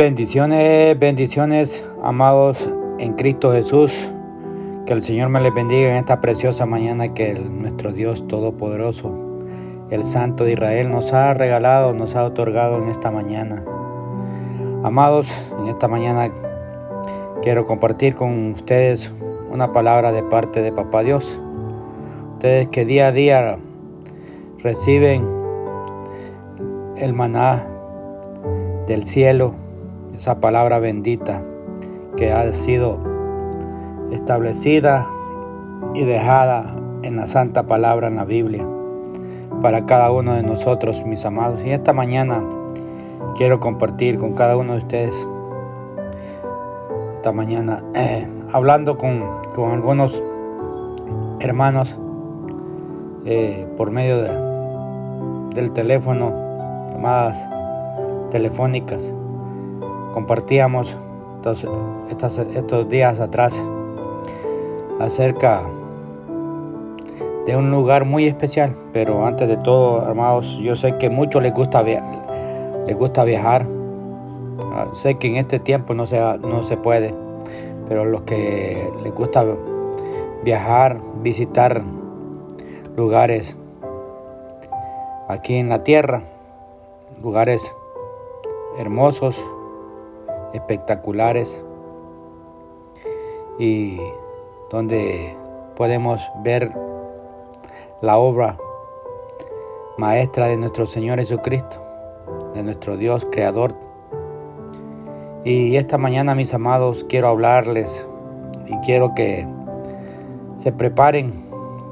Bendiciones, bendiciones, amados en Cristo Jesús. Que el Señor me les bendiga en esta preciosa mañana que nuestro Dios Todopoderoso, el Santo de Israel, nos ha regalado, nos ha otorgado en esta mañana. Amados, en esta mañana quiero compartir con ustedes una palabra de parte de Papá Dios. Ustedes que día a día reciben el maná del cielo, esa palabra bendita que ha sido establecida y dejada en la santa palabra en la Biblia para cada uno de nosotros, mis amados. Y esta mañana quiero compartir con cada uno de ustedes, esta mañana, eh, hablando con, con, algunos hermanos eh, por medio de, del teléfono, llamadas telefónicas. Compartíamos estos, estos días atrás acerca de un lugar muy especial, pero antes de todo, hermanos, yo sé que muchos les gusta, les gusta viajar. Ah, sé que en este tiempo no se, no se puede, pero los que les gusta viajar, visitar lugares aquí en la tierra, lugares hermosos, espectaculares y donde podemos ver la obra maestra de nuestro Señor Jesucristo, de nuestro Dios Creador. Y esta mañana, mis amados, quiero hablarles y quiero que se preparen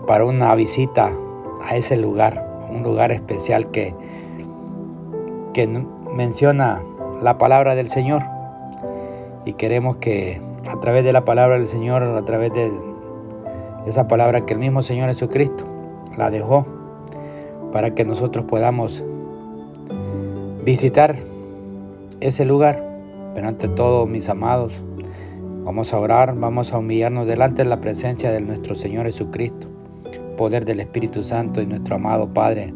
para una visita a ese lugar, un lugar especial que, que menciona la palabra del Señor. Y queremos que a través de la palabra del Señor, a través de esa palabra que el mismo Señor Jesucristo la dejó, para que nosotros podamos visitar ese lugar. Pero ante todo, mis amados, vamos a orar, vamos a humillarnos delante de la presencia de nuestro Señor Jesucristo, poder del Espíritu Santo y nuestro amado Padre,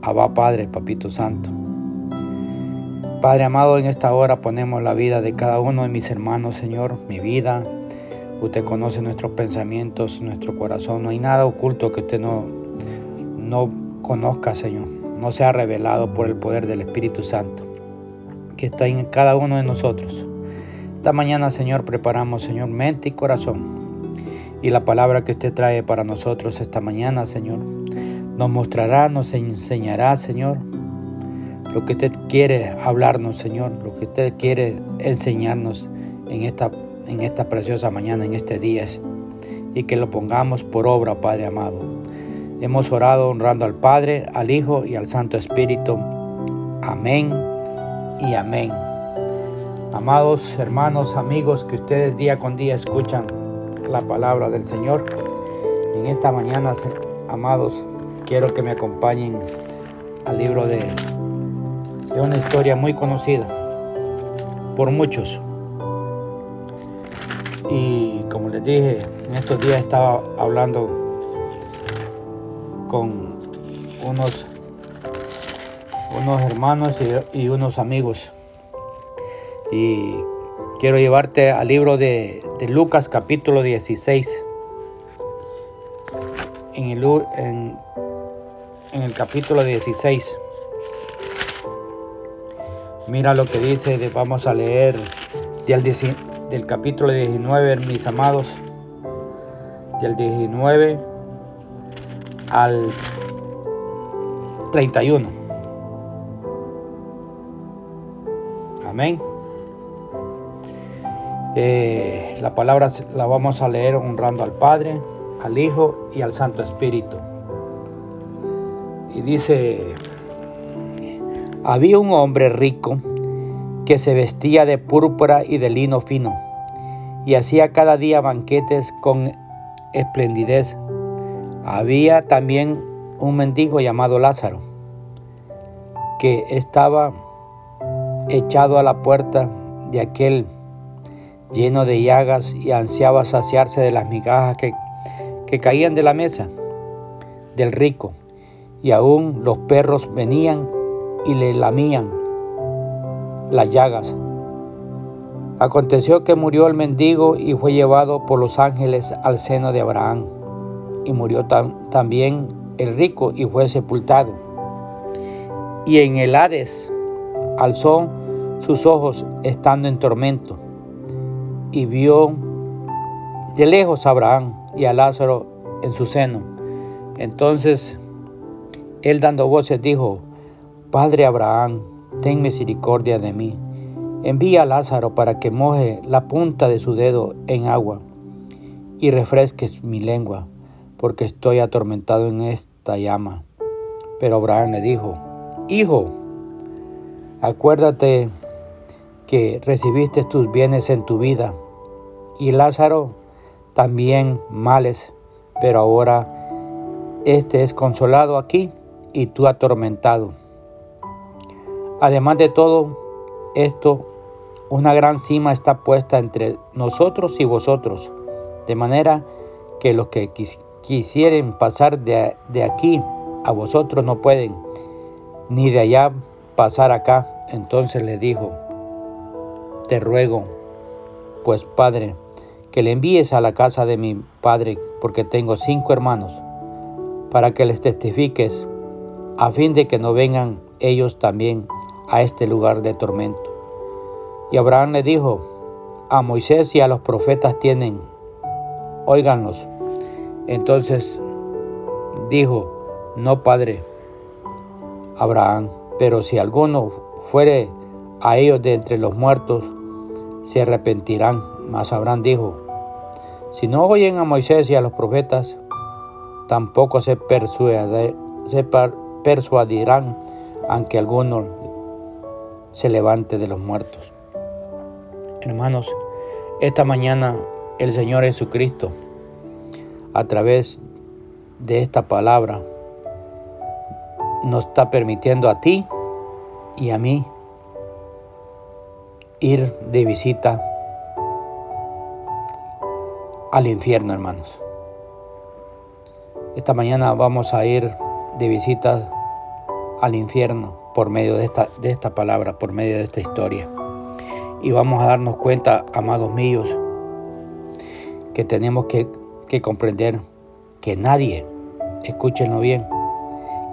Abba Padre, Papito Santo. Padre amado, en esta hora ponemos la vida de cada uno de mis hermanos, Señor, mi vida. Usted conoce nuestros pensamientos, nuestro corazón. No hay nada oculto que usted no, no conozca, Señor. No sea revelado por el poder del Espíritu Santo que está en cada uno de nosotros. Esta mañana, Señor, preparamos, Señor, mente y corazón. Y la palabra que usted trae para nosotros esta mañana, Señor, nos mostrará, nos enseñará, Señor, lo que usted quiere hablarnos, Señor, lo que usted quiere enseñarnos en esta, en esta preciosa mañana, en este día, y que lo pongamos por obra, Padre amado. Hemos orado honrando al Padre, al Hijo y al Santo Espíritu. Amén y amén. Amados hermanos, amigos, que ustedes día con día escuchan la palabra del Señor. En esta mañana, amados, quiero que me acompañen al libro de es una historia muy conocida por muchos. Y como les dije, en estos días estaba hablando con unos, unos hermanos y, unos amigos. Y quiero llevarte al libro de, Lucas capítulo 16. En el, en, en el capítulo 16. Mira lo que dice, vamos a leer del, capítulo 19, mis amados, del 19 al 31. Amén. Eh, la palabra la vamos a leer honrando al Padre, al Hijo y al Santo Espíritu. Y dice había un hombre rico que se vestía de púrpura y de lino fino y hacía cada día banquetes con esplendidez. Había también un mendigo llamado Lázaro que estaba echado a la puerta de aquel lleno de llagas y ansiaba saciarse de las migajas que, que caían de la mesa del rico. Y aún los perros venían y le lamían las llagas Aconteció que murió el mendigo y fue llevado por los ángeles al seno de Abraham. Y murió también el rico y fue sepultado. Y en el Hades alzó sus ojos estando en tormento y vio de lejos a Abraham y a Lázaro en su seno. Entonces él dando voces dijo, Padre Abraham, ten misericordia de mí. Envía a Lázaro para que moje la punta de su dedo en agua y refresques mi lengua, porque estoy atormentado en esta llama. Pero Abraham le dijo, Hijo, acuérdate que recibiste tus bienes en tu vida, y Lázaro también males, pero ahora este es consolado aquí y tú atormentado. Además de todo esto, una gran cima está puesta entre nosotros y vosotros, de manera que los que quisieren pasar de, de aquí a vosotros no pueden, ni de allá pasar acá. Entonces le dijo, te ruego, pues Padre, que le envíes a la casa de mi Padre, porque tengo cinco hermanos, para que les testifiques, a fin de que no vengan ellos también a este lugar de tormento. Y Abraham le dijo, a Moisés y a los profetas tienen, óiganlos. Entonces dijo, no, Padre, Abraham, pero si alguno fuere a ellos de entre los muertos, se arrepentirán. Mas Abraham dijo, si no oyen a Moisés y a los profetas, tampoco se, se persuadirán aunque alguno se levante de los muertos. Hermanos, esta mañana el Señor Jesucristo, a través de esta palabra, nos está permitiendo a ti y a mí ir de visita al infierno, hermanos. Esta mañana vamos a ir de visita al infierno por medio de esta, de esta palabra, por medio de esta historia. Y vamos a darnos cuenta, amados míos, que tenemos que, que comprender que nadie, escúchenlo bien,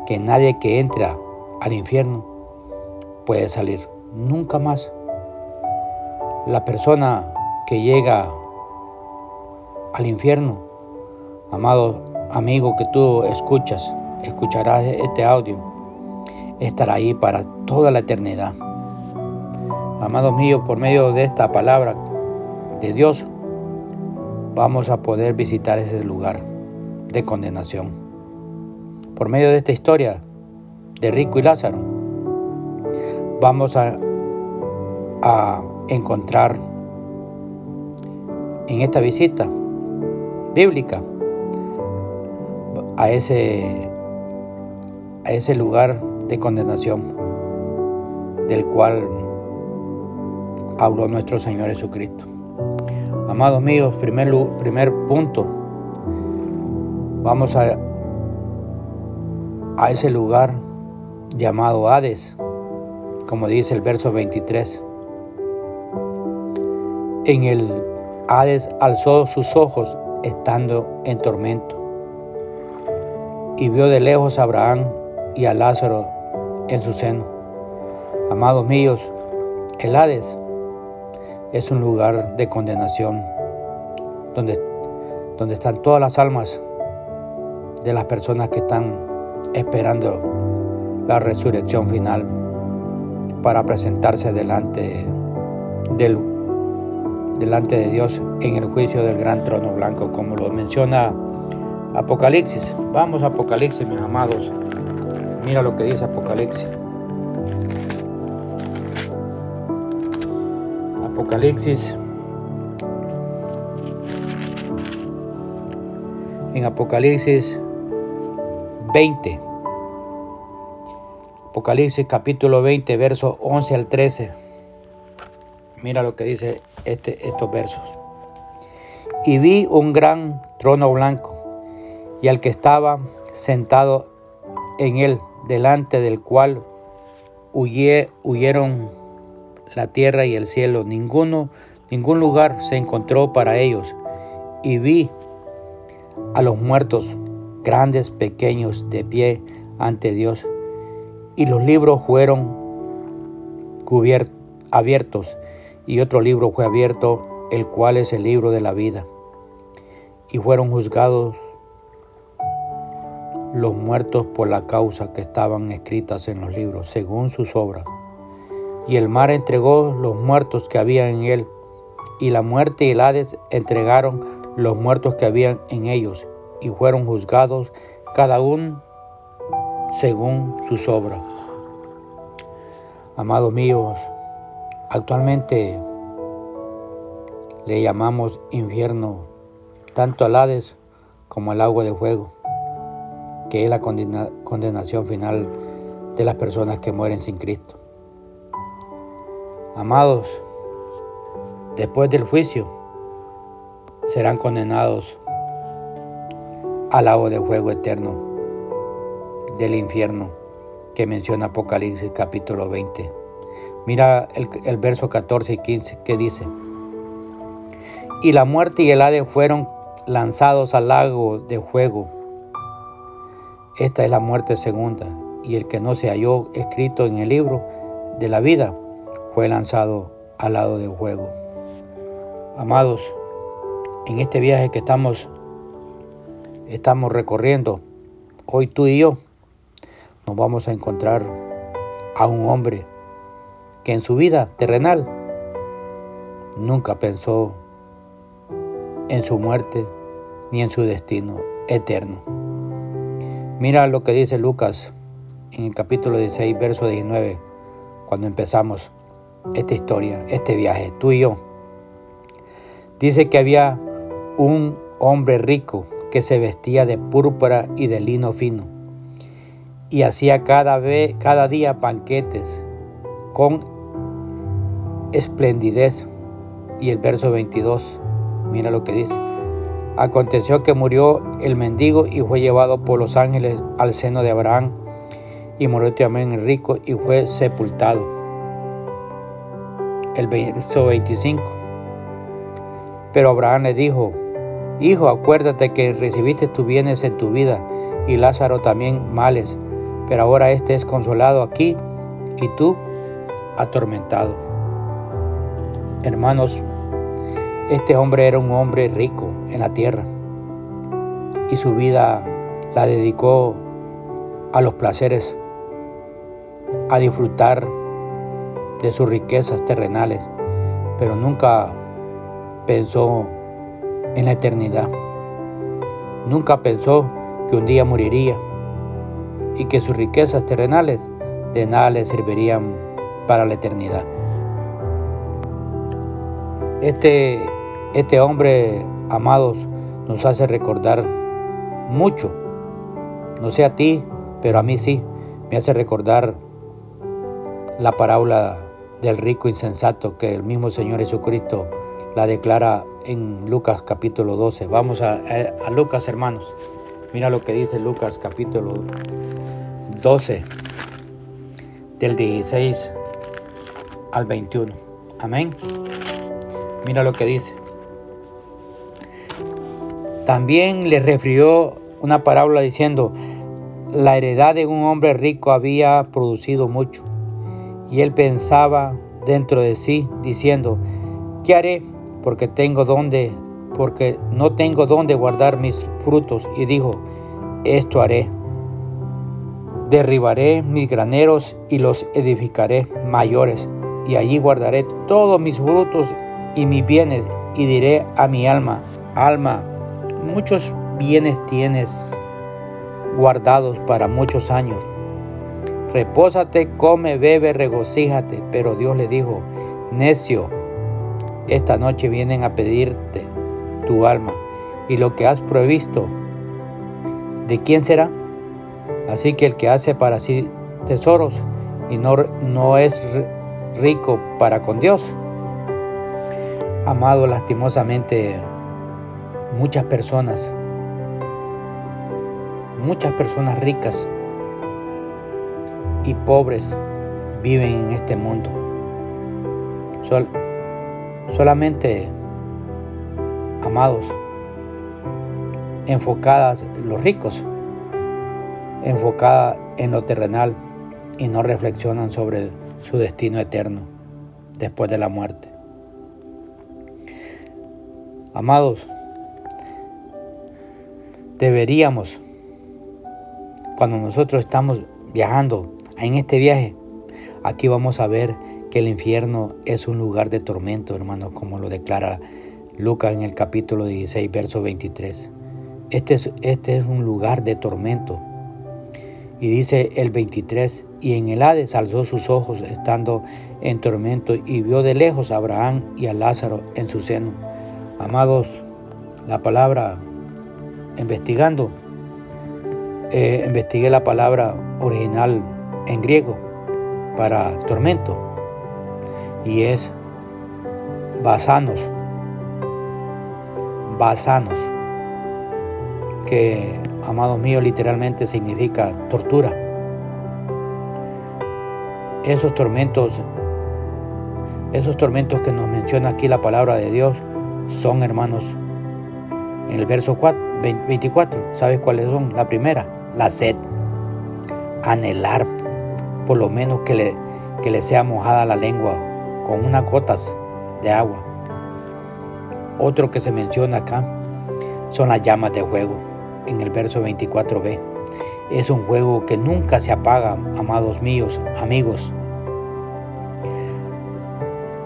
que nadie que entra al infierno puede salir nunca más la persona que llega al infierno, amado amigo que tú escuchas, escucharás este audio, estará ahí para toda la eternidad. Amados míos, por medio de esta palabra de Dios, vamos a poder visitar ese lugar de condenación. Por medio de esta historia de Rico y Lázaro, vamos a, a encontrar en esta visita bíblica a ese, a ese lugar de condenación del cual habló nuestro Señor Jesucristo. Amados míos, primer, primer punto, vamos a, a ese lugar llamado Hades, como dice el verso 23 en el Hades alzó sus ojos estando en tormento y vio de lejos a Abraham y a Lázaro en su seno. Amados míos, el Hades es un lugar de condenación donde, donde están todas las almas de las personas que están esperando la resurrección final para presentarse delante del delante de Dios en el juicio del gran trono blanco, como lo menciona Apocalipsis. Vamos a Apocalipsis, mis amados. Mira lo que dice Apocalipsis. Apocalipsis. En Apocalipsis 20. Apocalipsis capítulo 20, verso 11 al 13. Mira lo que dice este, estos versos. Y vi un gran trono blanco y al que estaba sentado en él, delante del cual huyeron la tierra y el cielo. Ninguno ningún lugar se encontró para ellos, y vi a los muertos, grandes, pequeños, de pie ante Dios, y los libros fueron abiertos, y otro libro fue abierto, el cual es el libro de la vida, y fueron juzgados los muertos por la causa que estaban escritas en los libros, según sus obras. Y el mar entregó los muertos que había en él, y la muerte y el Hades entregaron los muertos que habían en ellos, y fueron juzgados cada uno según sus obras. Amados míos, actualmente le llamamos infierno tanto al Hades como al agua de fuego, que es la condenación final de las personas que mueren sin Cristo. Amados, después del juicio serán condenados al lago de fuego eterno del infierno que menciona Apocalipsis capítulo 20. Mira el, verso 14 y 15 que dice, y la muerte y el Hades fueron lanzados al lago de fuego. Esta es la muerte segunda, y el que no se halló escrito en el libro de la vida fue lanzado al lado del fuego. Amados, en este viaje que estamos, estamos recorriendo, hoy tú y yo, nos vamos a encontrar a un hombre que en su vida terrenal nunca pensó en su muerte ni en su destino eterno. Mira lo que dice Lucas en el capítulo 16, verso 19, cuando empezamos esta historia, este viaje, tú y yo. Dice que había un hombre rico que se vestía de púrpura y de lino fino y hacía cada, vez, cada día banquetes con esplendidez. Y el verso 22, mira lo que dice. Aconteció que murió el mendigo y fue llevado por los ángeles al seno de Abraham y murió también el rico y fue sepultado el verso 25. Pero Abraham le dijo, Hijo, acuérdate que recibiste tus bienes en tu vida y Lázaro también males, pero ahora éste es consolado aquí y tú atormentado. Hermanos, este hombre era un hombre rico en la tierra y su vida la dedicó a los placeres, a disfrutar de sus riquezas terrenales, pero nunca pensó en la eternidad. Nunca pensó que un día moriría y que sus riquezas terrenales de nada le servirían para la eternidad. Este, este hombre, amados, nos hace recordar mucho. No sé a ti, pero a mí sí. Me hace recordar la parábola del rico insensato que el mismo Señor Jesucristo la declara en Lucas capítulo 12. Vamos a, a, Lucas hermanos. Mira lo que dice Lucas capítulo 12 del 16 al 21. Amén. Mira lo que dice. También le refirió una parábola diciendo, la heredad de un hombre rico había producido mucho y él pensaba dentro de sí, diciendo, ¿qué haré? Porque tengo donde, porque no tengo donde guardar mis frutos. Y dijo, esto haré. Derribaré mis graneros y los edificaré mayores, y allí guardaré todos mis frutos y mis bienes, y diré a mi alma, alma, muchos bienes tienes guardados para muchos años Repósate, come, bebe, regocíjate. Pero Dios le dijo, necio, esta noche vienen a pedirte tu alma y lo que has provisto, ¿de quién será? Así que el que hace para sí tesoros y no, no es rico para con Dios. Amado lastimosamente, muchas personas, muchas personas ricas y pobres viven en este mundo. solamente, amados, enfocadas los ricos, enfocada en lo terrenal y no reflexionan sobre su destino eterno después de la muerte. Amados, deberíamos, cuando nosotros estamos viajando en este viaje, aquí vamos a ver que el infierno es un lugar de tormento, hermanos, como lo declara Lucas en el capítulo 16, verso 23. Este es, este es un lugar de tormento. Y dice el 23, y en el Hades alzó sus ojos estando en tormento y vio de lejos a Abraham y a Lázaro en su seno. Amados, la palabra investigando, eh, investigué la palabra original en griego para tormento. Y es basanos, basanos, que, amados míos, literalmente significa tortura. Esos tormentos, esos tormentos que nos menciona aquí la palabra de Dios, son, hermanos, en el verso 24, ¿sabes cuáles son? La primera, la sed, anhelar, por lo menos que le, que le sea mojada la lengua con unas gotas de agua. Otro que se menciona acá son las llamas de fuego en el verso 24b. Es un juego que nunca se apaga, amados míos, amigos.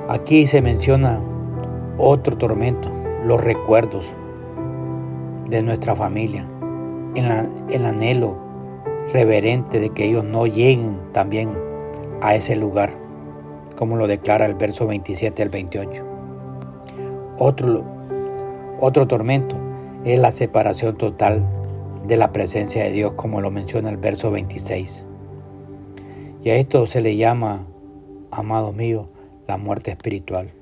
Aquí se menciona otro tormento, los recuerdos de nuestra familia, el, anhelo reverente de que ellos no lleguen también a ese lugar, como lo declara el verso 27 al 28. Otro, otro tormento es la separación total de la presencia de Dios, como lo menciona el verso 26. Y a esto se le llama, amado mío, la muerte espiritual.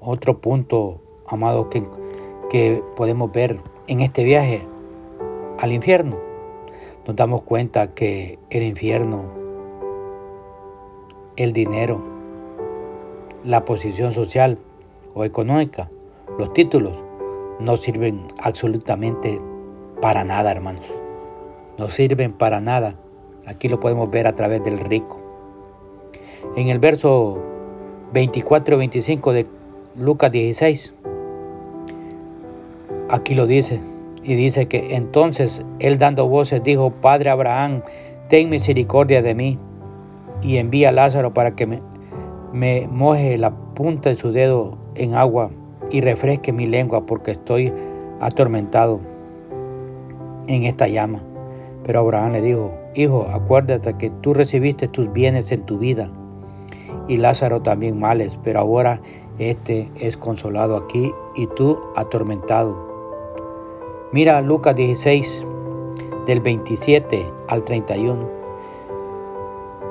Otro punto, amado, que, que podemos ver en este viaje al infierno, nos damos cuenta que el infierno, el dinero, la posición social o económica, los títulos, no sirven absolutamente para nada, hermanos. No sirven para nada. Aquí lo podemos ver a través del rico. En el verso 24 y 25 de Lucas 16, aquí lo dice. Y dice que entonces él dando voces dijo, Padre Abraham, ten misericordia de mí y envía a Lázaro para que me, moje la punta de su dedo en agua y refresque mi lengua porque estoy atormentado en esta llama. Pero Abraham le dijo, Hijo, acuérdate que tú recibiste tus bienes en tu vida y Lázaro también males, pero ahora este es consolado aquí y tú atormentado. Mira Lucas 16, del 27 al 31.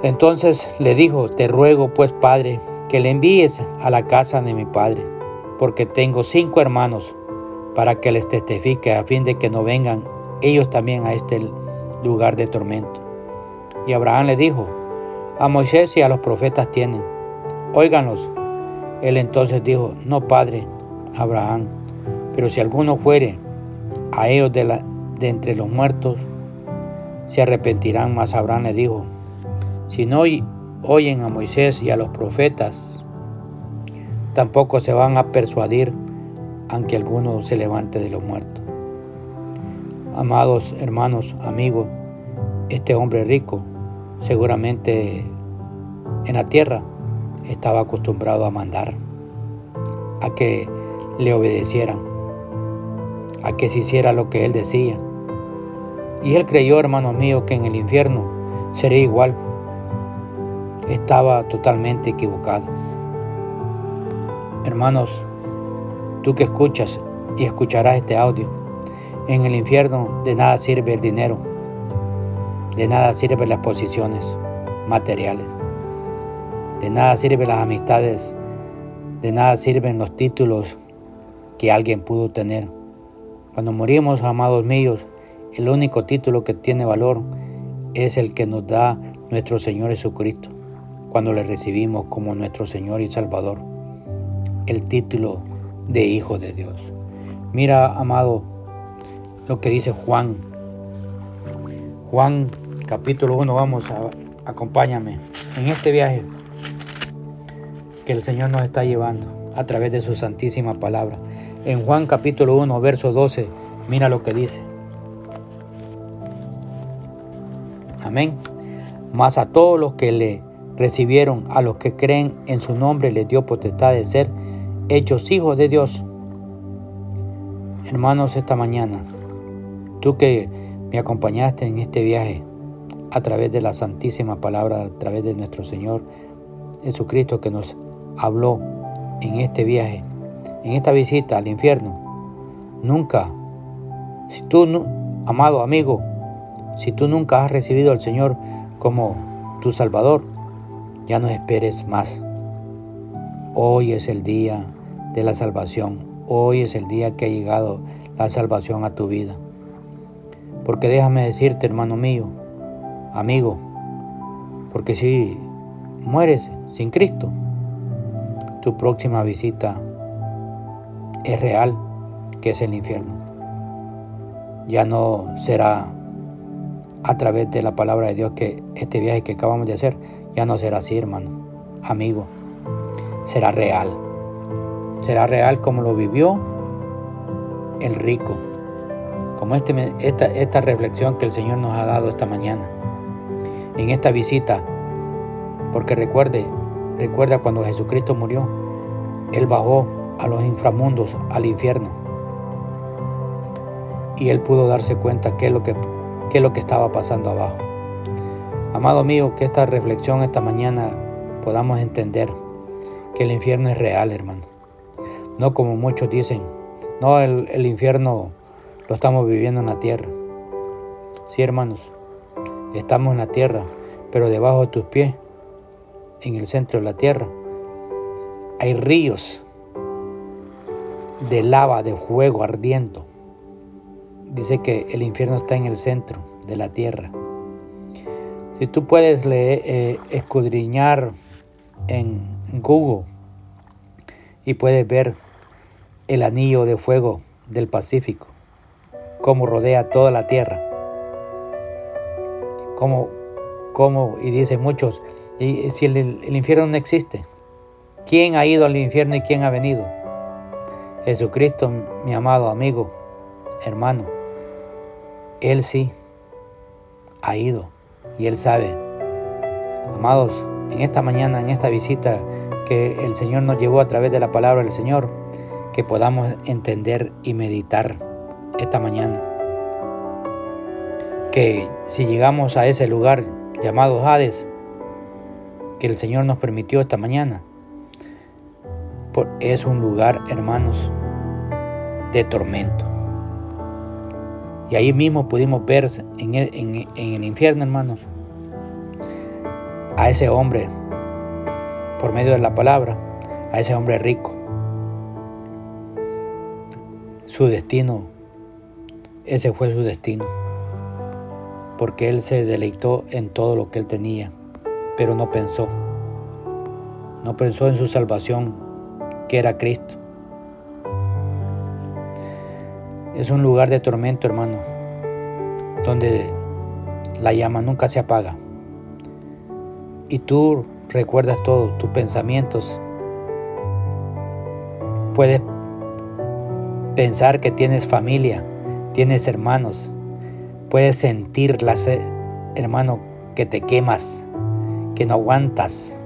Entonces le dijo, te ruego pues, Padre, que le envíes a la casa de mi Padre porque tengo cinco hermanos, para que les testifique a fin de que no vengan ellos también a este lugar de tormento. Y Abraham le dijo, a Moisés y a los profetas tienen, óiganlos. Él entonces dijo, no, padre, Abraham, pero si alguno fuere ellos de, la, de entre los muertos, se arrepentirán. Mas Abraham le dijo, si no oyen a Moisés y a los profetas, tampoco se van a persuadir aunque alguno se levante de los muertos. Amados hermanos, amigos, este hombre rico seguramente en la tierra estaba acostumbrado a mandar, a que le obedecieran, a que se hiciera lo que él decía. Y él creyó, hermanos míos, que en el infierno sería igual. Estaba totalmente equivocado. Hermanos, tú que escuchas y escucharás este audio, en el infierno de nada sirve el dinero, de nada sirven las posiciones materiales, de nada sirven las amistades, de nada sirven los títulos que alguien pudo tener. Cuando morimos, amados míos, el único título que tiene valor es el que nos da nuestro Señor Jesucristo, cuando le recibimos como nuestro Señor y Salvador. el título de hijo de Dios. Mira, amado, lo que dice Juan. Juan capítulo 1, vamos a, acompáñame en este viaje que el Señor nos está llevando a través de su santísima palabra. En Juan capítulo 1, verso 12, mira lo que dice. Amén. Mas a todos los que le recibieron, a los que creen en su nombre, les dio potestad de ser hechos hijos de Dios. Hermanos, esta mañana, tú que me acompañaste en este viaje a través de la santísima palabra, a través de nuestro Señor Jesucristo que nos habló en este viaje, en esta visita al infierno, nunca, si tú, amado amigo, si tú nunca has recibido al Señor como tu Salvador, ya no esperes más. Hoy es el día de la salvación. Hoy es el día que ha llegado la salvación a tu vida. Porque déjame decirte, hermano mío, amigo, porque si mueres sin Cristo, tu próxima visita es real, que es el infierno. Ya no será a través de la palabra de Dios que este viaje que acabamos de hacer ya no será así, hermano, amigo. Será real. Será real como lo vivió el rico. Como este, esta, esta reflexión que el Señor nos ha dado esta mañana. En esta visita. Porque recuerde, recuerda cuando Jesucristo murió, Él bajó a los inframundos, al infierno. Y Él pudo darse cuenta qué es lo que qué es lo que estaba pasando abajo. Amado mío, que esta reflexión esta mañana podamos entender que el infierno es real, hermano. No como muchos dicen, no, el, el infierno lo estamos viviendo en la tierra. Sí, hermanos, estamos en la tierra, pero debajo de tus pies, en el centro de la tierra, hay ríos de lava, de fuego ardiendo dice que el infierno está en el centro de la tierra. Si tú puedes leer, eh, escudriñar en Google y puedes ver el anillo de fuego del Pacífico, cómo rodea toda la tierra, cómo, cómo y dicen muchos, y si el infierno no existe, ¿quién ha ido al infierno y quién ha venido? Jesucristo, mi amado amigo, hermano. Él sí ha ido y Él sabe. Amados, en esta mañana, en esta visita que el Señor nos llevó a través de la palabra del Señor, que podamos entender y meditar esta mañana. Que si llegamos a ese lugar llamado Hades, que el Señor nos permitió esta mañana, es un lugar, hermanos, de tormento. Y ahí mismo pudimos ver en el, infierno, hermanos, a ese hombre, por medio de la palabra, a ese hombre rico. Su destino, ese fue su destino, porque él se deleitó en todo lo que él tenía, pero no pensó, no pensó en su salvación, que era Cristo. Es un lugar de tormento, hermano, donde la llama nunca se apaga. Y tú recuerdas todo, tus pensamientos. Puedes pensar que tienes familia, tienes hermanos. Puedes sentir, hermano, que te quemas, que no aguantas.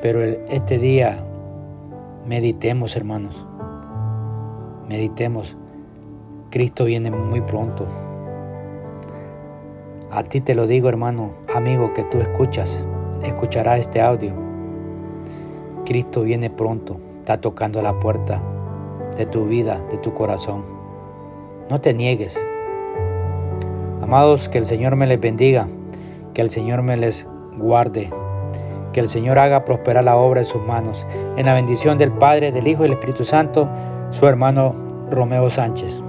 Pero este día meditemos, hermanos. Meditemos. Cristo viene muy pronto. A ti te lo digo, hermano, amigo, que tú escuchas, escucharás este audio. Cristo viene pronto, está tocando la puerta de tu vida, de tu corazón. No te niegues. Amados, que el Señor me les bendiga, que el Señor me les guarde, que el Señor haga prosperar la obra de sus manos. En la bendición del Padre, del Hijo y del Espíritu Santo, su hermano Romeo Sánchez.